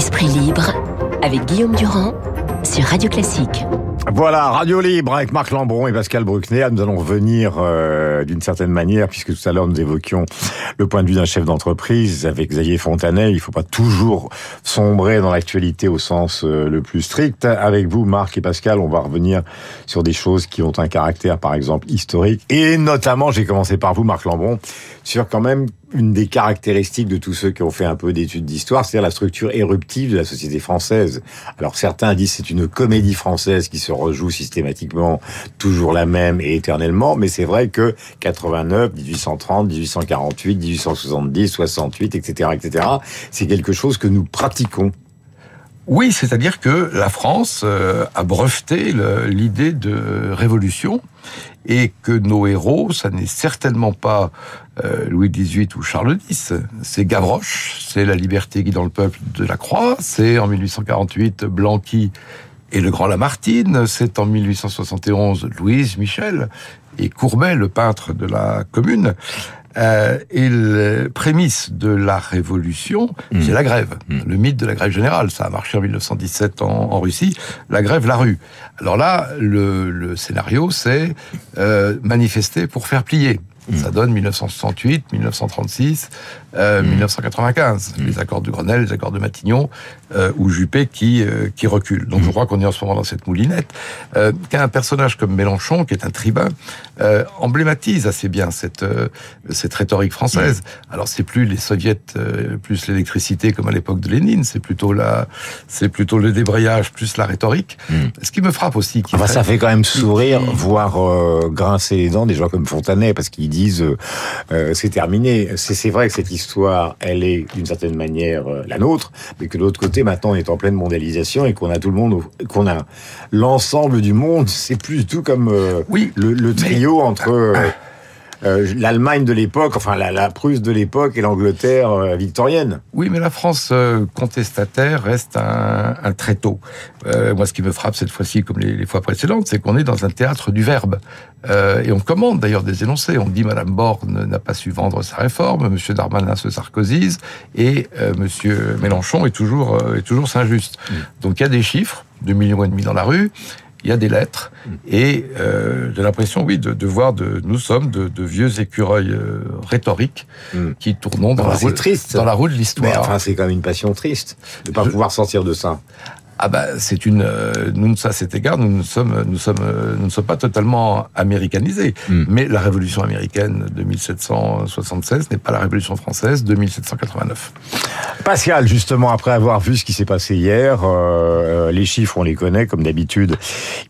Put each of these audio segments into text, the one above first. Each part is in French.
Esprit libre avec Guillaume Durand sur Radio Classique. Voilà, Radio Libre avec Marc Lambron et Pascal Bruckner. Nous allons revenir euh, d'une certaine manière, puisque tout à l'heure nous évoquions le point de vue d'un chef d'entreprise avec Xavier Fontanet. Il ne faut pas toujours sombrer dans l'actualité au sens euh, le plus strict. Avec vous, Marc et Pascal, on va revenir sur des choses qui ont un caractère, par exemple, historique. Et notamment, j'ai commencé par vous, Marc Lambron, sur quand même une des caractéristiques de tous ceux qui ont fait un peu d'études d'histoire, c'est-à-dire la structure éruptive de la société française. Alors certains disent c'est une comédie française qui se rejoue systématiquement, toujours la même et éternellement, mais c'est vrai que 89, 1830, 1848, 1870, 68, etc., etc., c'est quelque chose que nous pratiquons. Oui, c'est-à-dire que la France euh, a breveté l'idée de révolution et que nos héros, ça n'est certainement pas euh, Louis XVIII ou Charles X, c'est Gavroche, c'est la liberté guidant le peuple de la Croix, c'est en 1848 Blanqui et le grand Lamartine, c'est en 1871 Louise Michel et Courbet, le peintre de la Commune. Euh, et le prémisse de la révolution, mmh. c'est la grève. Mmh. Le mythe de la grève générale, ça a marché en 1917 en, en Russie. La grève, la rue. Alors là, le, le scénario, c'est euh, manifester pour faire plier. Ça donne 1968, 1936, euh, 1995, mm. les accords de Grenelle, les accords de Matignon, euh, ou Juppé qui euh, qui recule. Donc je mm. crois qu'on est en ce moment dans cette moulinette. Qu'un personnage comme Mélenchon, qui est un tribun, emblématise assez bien cette cette rhétorique française. Mm. Alors c'est plus les soviets plus l'électricité comme à l'époque de Lénine, c'est plutôt la c'est plutôt le débrayage plus la rhétorique. Ce qui me frappe aussi. Qui enfin, ça fait quand même sourire, voir grincer les dents des gens comme Fontanet, parce qu'il dit disent c'est terminé. C'est vrai que cette histoire, elle est d'une certaine manière euh, la nôtre, mais que de l'autre côté, maintenant, on est en pleine mondialisation et qu'on a tout le monde, qu'on a l'ensemble du monde. C'est plus du tout comme euh, oui, le, le, trio entre euh, l'Allemagne de l'époque, enfin la, la, Prusse de l'époque et l'Angleterre euh, victorienne. Oui, mais la France euh, contestataire reste un, un tréteau. moi, ce qui me frappe cette fois-ci, comme les, les fois précédentes, c'est qu'on est dans un théâtre du verbe. et on commande d'ailleurs des énoncés. On dit Madame Borne n'a pas su vendre sa réforme, Monsieur Darmanin se sarcosise, et Monsieur Mélenchon est toujours, est toujours Saint-Just. Mm. Donc il y a des chiffres, 2 millions et demi dans la rue, il y a des lettres et euh, j'ai l'impression, oui, de, de, voir de nous sommes de, de vieux écureuils euh, rhétoriques mm. qui tournons dans, la roue, triste. dans la roue de l'histoire. Mais enfin, c'est quand même une passion triste de pas pouvoir sortir de ça. Ah bah c'est une euh, nous à cet égard nous ne sommes nous sommes nous ne sommes pas totalement américanisés mm. mais la révolution américaine de 1776 n'est pas la révolution française de 1789. Pascal justement après avoir vu ce qui s'est passé hier euh, les chiffres on les connaît comme d'habitude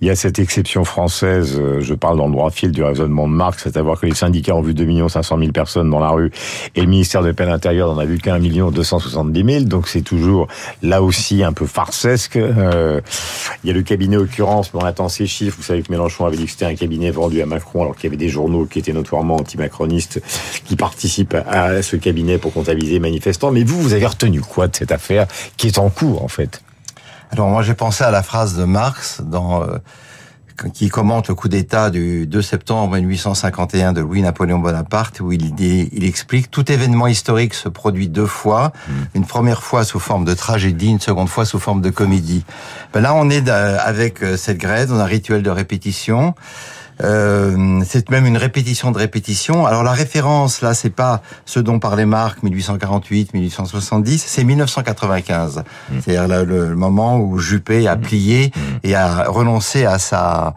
il y a cette exception française euh, je parle dans le droit fil du raisonnement de Marx c'est à dire que les syndicats ont vu 2 500 000 personnes dans la rue et le ministère de paix intérieure n'en a vu qu'un million 270 000 donc c'est toujours là aussi un peu farcesque euh, il y a le cabinet occurrence, mais on attend ces chiffres. Vous savez que Mélenchon avait dit que c'était un cabinet vendu à Macron, alors qu'il y avait des journaux qui étaient notoirement anti-macronistes qui participent à ce cabinet pour comptabiliser les manifestants. Mais vous, vous avez retenu quoi de cette affaire qui est en cours, en fait? Alors moi, j'ai pensé à la phrase de Marx dans... Euh, qui commente le coup d'État du 2 septembre 1851 de Louis-Napoléon Bonaparte, où il, dit, il explique tout événement historique se produit deux fois, mmh. une première fois sous forme de tragédie, une seconde fois sous forme de comédie. Ben là, on est avec euh, cette grève dans un rituel de répétition. Euh, c'est même une répétition de répétition. Alors la référence là, c'est pas ce dont parlait Marc 1848, 1870, c'est 1995. Mmh. C'est-à-dire le, le, moment où Juppé a mmh. plié mmh. et a renoncé à sa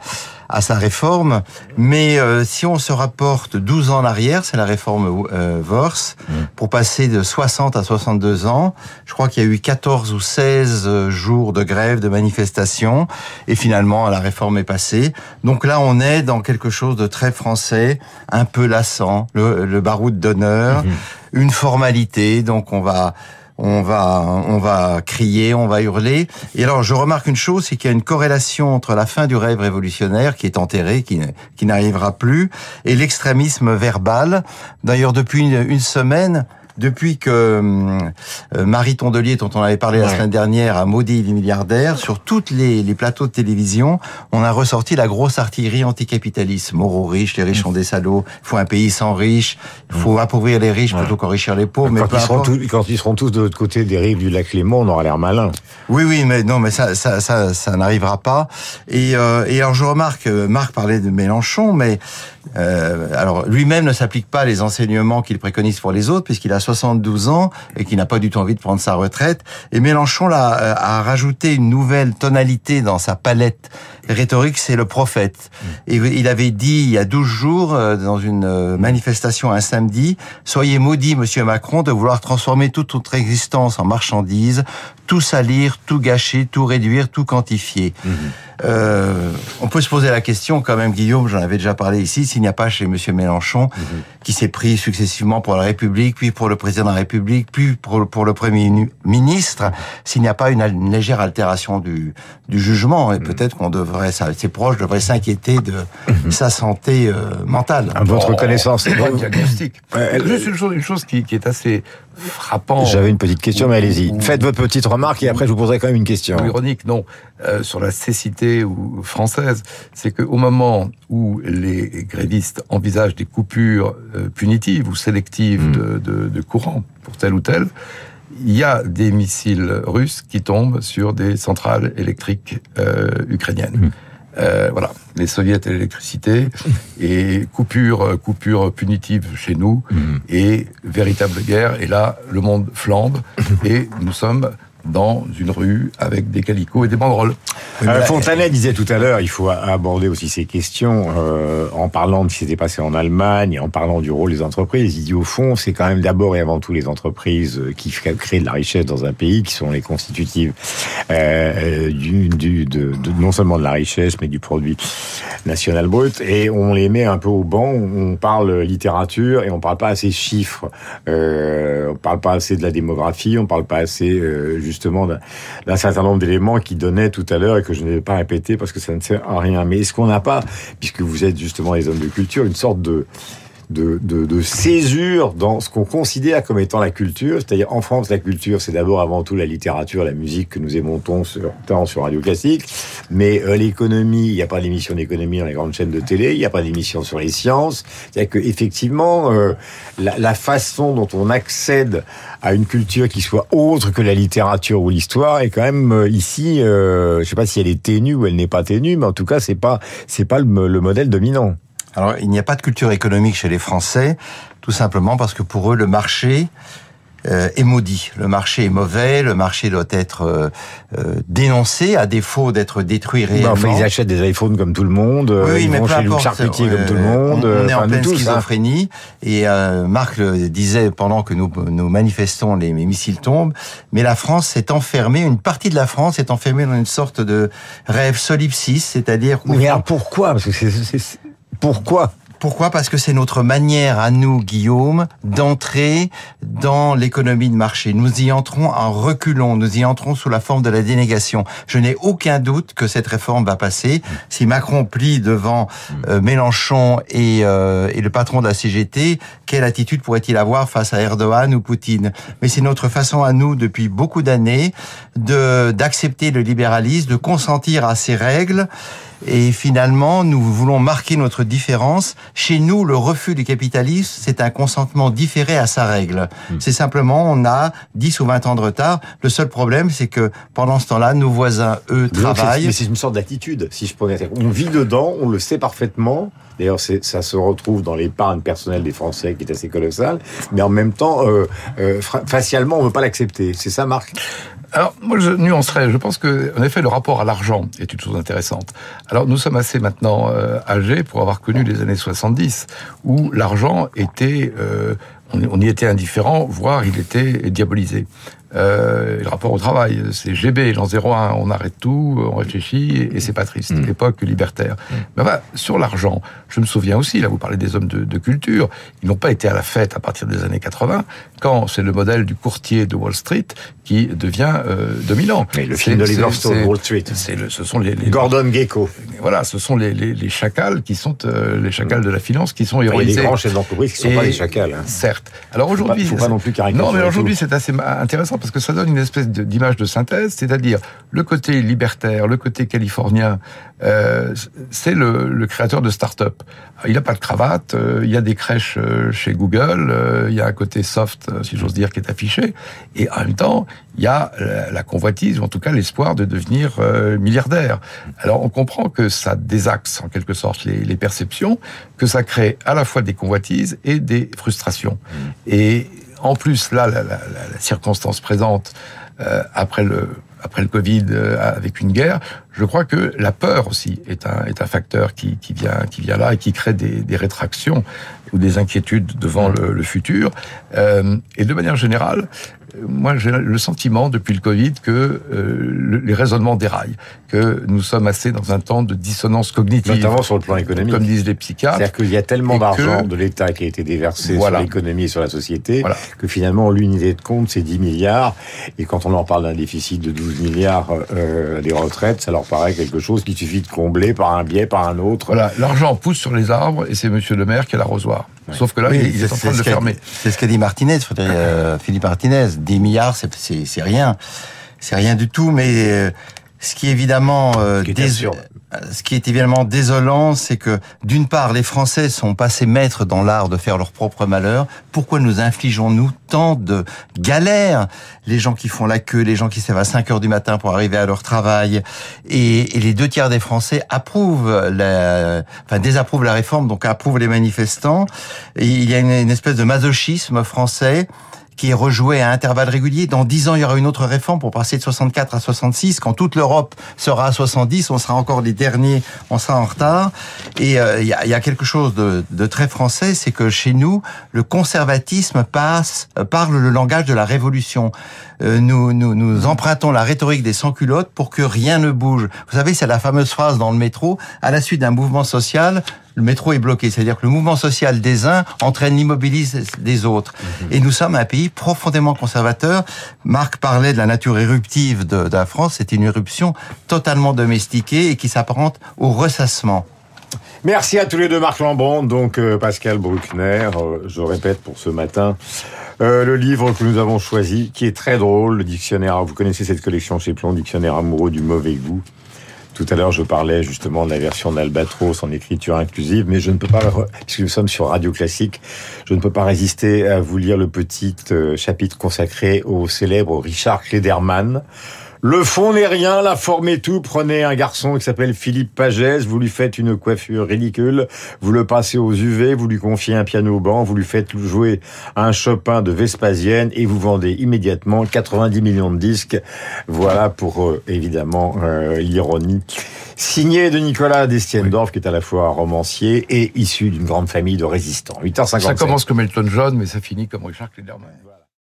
à sa réforme. Mais euh, si on se rapporte 12 ans en arrière, c'est la réforme euh, Vors, mmh. pour passer de 60 à 62 ans, je crois qu'il y a eu 14 ou 16 euh, jours de grève, de manifestation, et finalement la réforme est passée. Donc là, on est dans quelque chose de très français, un peu lassant, le, le baroud d'honneur, mmh. une formalité, donc on va on va, on va crier, on va hurler. Et alors, je remarque une chose, c'est qu'il y a une corrélation entre la fin du rêve révolutionnaire, qui est enterré, qui, qui n'arrivera plus, et l'extrémisme verbal. D'ailleurs, depuis une, une semaine, depuis que euh, Marie Tondelier, dont on avait parlé la semaine dernière, a maudit les milliardaires, sur toutes les, les, plateaux de télévision, on a ressorti la grosse artillerie anticapitaliste. Moraux riches, les riches sont des salauds, il faut un pays sans riches, il faut appauvrir les riches plutôt qu'enrichir les pauvres. Mais quand, ils seront tous, quand ils seront tous de l'autre côté des rives du lac Léman, on aura l'air malin. Oui, oui, mais non, mais ça, ça, ça, ça n'arrivera pas. Et, euh, et alors je remarque, euh, Marc parlait de Mélenchon, mais euh, alors lui-même ne s'applique pas les enseignements qu'il préconise pour les autres, puisqu'il a 72 ans et qu'il n'a pas du tout envie de prendre sa retraite. Et Mélenchon là, euh, a rajouté une nouvelle tonalité dans sa palette rhétorique, c'est le prophète. Il avait dit il y a 12 jours, euh, dans une manifestation un samedi, Soyez maudit, monsieur Macron, de vouloir transformer toute notre existence en marchandise, tout salir, tout gâcher, tout réduire, tout quantifier. Mmh. Euh, on peut se poser la question quand même, Guillaume, j'en avais déjà parlé ici, s'il n'y a pas chez Monsieur Mélenchon, mmh. qui s'est pris successivement pour la République, puis pour le président de la République, puis pour, pour le Premier ministre, s'il n'y a pas une, une, légère altération du, du jugement, et mmh. peut-être qu'on devrait, ses proches devraient s'inquiéter de sa santé euh, mentale. À votre oh, connaissance, bon diagnostic. Juste une chose, une chose qui, qui est assez frappant. J'avais une petite question, mais allez-y. Faites votre petite remarque et après je vous poserai quand même une question. Ironique, non. Euh, sur la cécité ou française, c'est qu'au moment où les grévistes envisagent des coupures euh, punitives ou sélectives mm. de, de, de, courant pour tel ou tel, il y a des missiles russes qui tombent sur des centrales électriques euh, ukrainiennes. Mm. Euh, voilà, les soviets et l'électricité, et coupure, coupure punitive chez nous, mm. et véritable guerre. Et là, le monde flambe, et nous sommes dans une rue avec des calicots et des banderoles. Euh, Fontanet disait tout à l'heure, il faut aborder aussi ces questions euh, en parlant de ce qui s'était passé en Allemagne, en parlant du rôle des entreprises. Il dit au fond, c'est quand même d'abord et avant tout les entreprises euh, qui créent de la richesse dans un pays, qui sont les constitutives euh, du, du, de, de, non seulement de la richesse, mais du produit national brut. Et on les met un peu au banc. On parle littérature et on parle pas assez chiffres. Euh, on parle pas assez de la démographie. On parle pas assez euh, justement d'un certain nombre d'éléments qui donnaient tout à l'heure et que je ne vais pas répéter parce que ça ne sert à rien. Mais est-ce qu'on n'a pas, puisque vous êtes justement les hommes de culture, une sorte de de, césure dans ce qu'on considère comme étant la culture. C'est-à-dire, en France, la culture, c'est d'abord avant tout la littérature, la musique que nous aimons sur, tant sur Radio Classique. Mais euh, l'économie, il n'y a pas d'émission d'économie dans les grandes chaînes de télé, il n'y a pas d'émission sur les sciences. C'est-à-dire qu'effectivement, euh, la, façon dont on accède à une culture qui soit autre que la littérature ou l'histoire est quand même euh, ici, je ne sais pas si elle est ténue ou elle n'est pas ténue, mais en tout cas, c'est pas pas le modèle dominant. Alors, il n'y a pas de culture économique chez les Français, tout simplement parce que pour eux, le marché euh, est maudit. Le marché est mauvais, le marché doit être euh, euh, dénoncé, à défaut d'être détruit réellement. Bah, enfin, ils achètent des iPhones comme tout le monde, oui, ils mais vont chez importe, Charcutier comme tout le monde. On, on est en pleine tous, schizophrénie. Hein. Et Marc le disait pendant que nous, nous manifestons, les, les missiles tombent, mais la France s'est enfermée, une partie de la France est enfermée dans une sorte de rêve solipsis, c'est-à-dire... Mais alors pourquoi? Parce que c'est... Pourquoi pourquoi Parce que c'est notre manière à nous, Guillaume, d'entrer dans l'économie de marché. Nous y entrons en reculons, nous y entrons sous la forme de la dénégation. Je n'ai aucun doute que cette réforme va passer. Si Macron plie devant euh, Mélenchon et, euh, et le patron de la CGT, quelle attitude pourrait-il avoir face à Erdogan ou Poutine? Mais c'est notre façon à nous, depuis beaucoup d'années, de d'accepter le libéralisme, de consentir à ces règles et finalement, nous voulons marquer notre différence. Chez nous, le refus du capitalisme, c'est un consentement différé à sa règle. Mmh. C'est simplement, on a 10 ou 20 ans de retard. Le seul problème, c'est que pendant ce temps-là, nos voisins, eux, travaillent. Mais c'est une sorte d'attitude, si je pourrais dire. On vit dedans, on le sait parfaitement. D'ailleurs, ça se retrouve dans l'épargne personnelle des Français qui est assez colossale. Mais en même temps, euh, euh, facialement, on ne veut pas l'accepter. C'est ça, Marc? Alors, moi, je nuancerais. Je pense que, en effet, le rapport à l'argent est une chose intéressante. Alors, nous sommes assez maintenant euh, âgés pour avoir connu les années 70, où l'argent était, on, y était indifférent, voire il était diabolisé. Euh, le rapport au travail. C'est GB, l'an 01, on arrête tout, on réfléchit, et, c'est pas triste. Mm. Époque libertaire. Mm. Mais voilà, sur l'argent, je me souviens aussi, là vous parlez des hommes de, de culture, ils n'ont pas été à la fête à partir des années 80, quand c'est le modèle du courtier de Wall Street qui devient euh, dominant. Mais le film d'Oliver Stone, Wall Street. C'est le, ce sont les, les Gordon Gecko. voilà, ce sont les, les, les chacals qui sont euh, les chacals de la finance qui sont héroïsés. des grands chefs d'entreprise qui ne sont Et- pas des chacals. hein. Certes. Alors aujourd'hui, non plus non, mais aujourd'hui c'est assez intéressant parce que ça donne une espèce d'image de synthèse, c'est-à-dire le côté libertaire, le côté californien. euh, c'est le, le créateur de start-up. Il n'a pas de cravate, euh, il y a des crèches euh, chez Google, euh, il y a un côté soft, si j'ose dire, qui est affiché, et en même temps, il y a la, la convoitise, ou en tout cas l'espoir de devenir milliardaire. Alors on comprend que ça désaxe en quelque sorte les, les perceptions, que ça crée à la fois des convoitises et des frustrations. Et en plus, là, la, circonstance présente euh, après le après le Covid, euh, avec une guerre, je crois que la peur aussi est un est un facteur qui qui vient qui vient là et qui crée des, des rétractions ou des inquiétudes devant le, le futur. Euh, et de manière générale, moi j'ai le sentiment depuis le Covid que euh, le- les raisonnements déraillent, que nous sommes assez dans un temps de dissonance cognitive, Notamment sur le plan économique. comme disent les psychiatres. C'est-à-dire qu'il y a tellement d'argent que- de l'État qui a été déversé Voilà. sur l'économie et sur la société Voilà. que finalement l'unité de compte c'est 10 milliards et quand on leur parle d'un déficit de 12 milliards euh, des retraites, ça leur paraît quelque chose qu'il suffit de combler par un biais, par un autre. Voilà, l'argent pousse sur les arbres et c'est Monsieur le Maire qui a l'arrosoir. Sauf que là, Oui, il, il est en train de le fermer. C'est ce qu'a dit Martinez, Frédéric, euh, Philippe Martinez. 10 milliards, c'est- rien. C'est rien du tout, mais euh, ce qui est évidemment euh, qui dés- euh, ce qui est évidemment désolant, c'est que d'une part, les Français sont passés maîtres dans l'art de faire leur propre malheur. Pourquoi nous infligeons-nous tant de galères? Les gens qui font la queue, les gens qui se à 5 heures du matin pour arriver à leur travail, et, les deux tiers des Français approuvent, la, enfin désapprouvent la réforme, donc approuvent les manifestants. Il y a une espèce de masochisme français qui est rejoué à intervalles réguliers. Dans 10 ans, il y aura une autre réforme pour passer de 64 à 66. Quand toute l'Europe sera à 70, on sera encore les derniers, on sera en retard. Et euh, il y, a, y a quelque chose de, de très français, c'est que chez nous, le conservatisme passe, euh, parle le langage de la révolution. Euh, nous, nous, nous empruntons la rhétorique des sans-culottes pour que rien ne bouge. Vous savez, c'est la fameuse phrase dans le métro, à la suite d'un mouvement social, le métro est bloqué. C'est-à-dire que le mouvement social des uns entraîne l'immobilisme des autres. Et nous sommes un pays profondément conservateur. Marc parlait de la nature éruptive de, de la France. C'est une éruption totalement domestiquée et qui s'apparente au ressassement. Merci à tous les deux, Marc Lambon, donc euh, Pascal Bruckner. euh, je répète pour ce matin euh, le livre que nous avons choisi, qui est très drôle, le dictionnaire. Vous connaissez cette collection chez Plon, dictionnaire amoureux du mauvais goût. Tout à l'heure, je parlais justement de la version d'Albatros en écriture inclusive, mais je ne peux pas, puisque nous sommes sur Radio Classique, je ne peux pas résister à vous lire le petit euh, chapitre consacré au célèbre Richard Klederman. Le fond n'est rien, la forme est tout. Prenez un garçon qui s'appelle Philippe Pagès, vous lui faites une coiffure ridicule, vous le passez aux UV, vous lui confiez un piano banc, vous lui faites jouer un Chopin de Vespasienne et vous vendez immédiatement 90 millions de disques. Voilà pour euh, évidemment euh, l'ironie. Signé de Nicolas Destiendorf, qui est à la fois romancier et issu d'une grande famille de résistants. 8h57. Ça commence comme Elton John, mais ça finit comme Richard Klederman.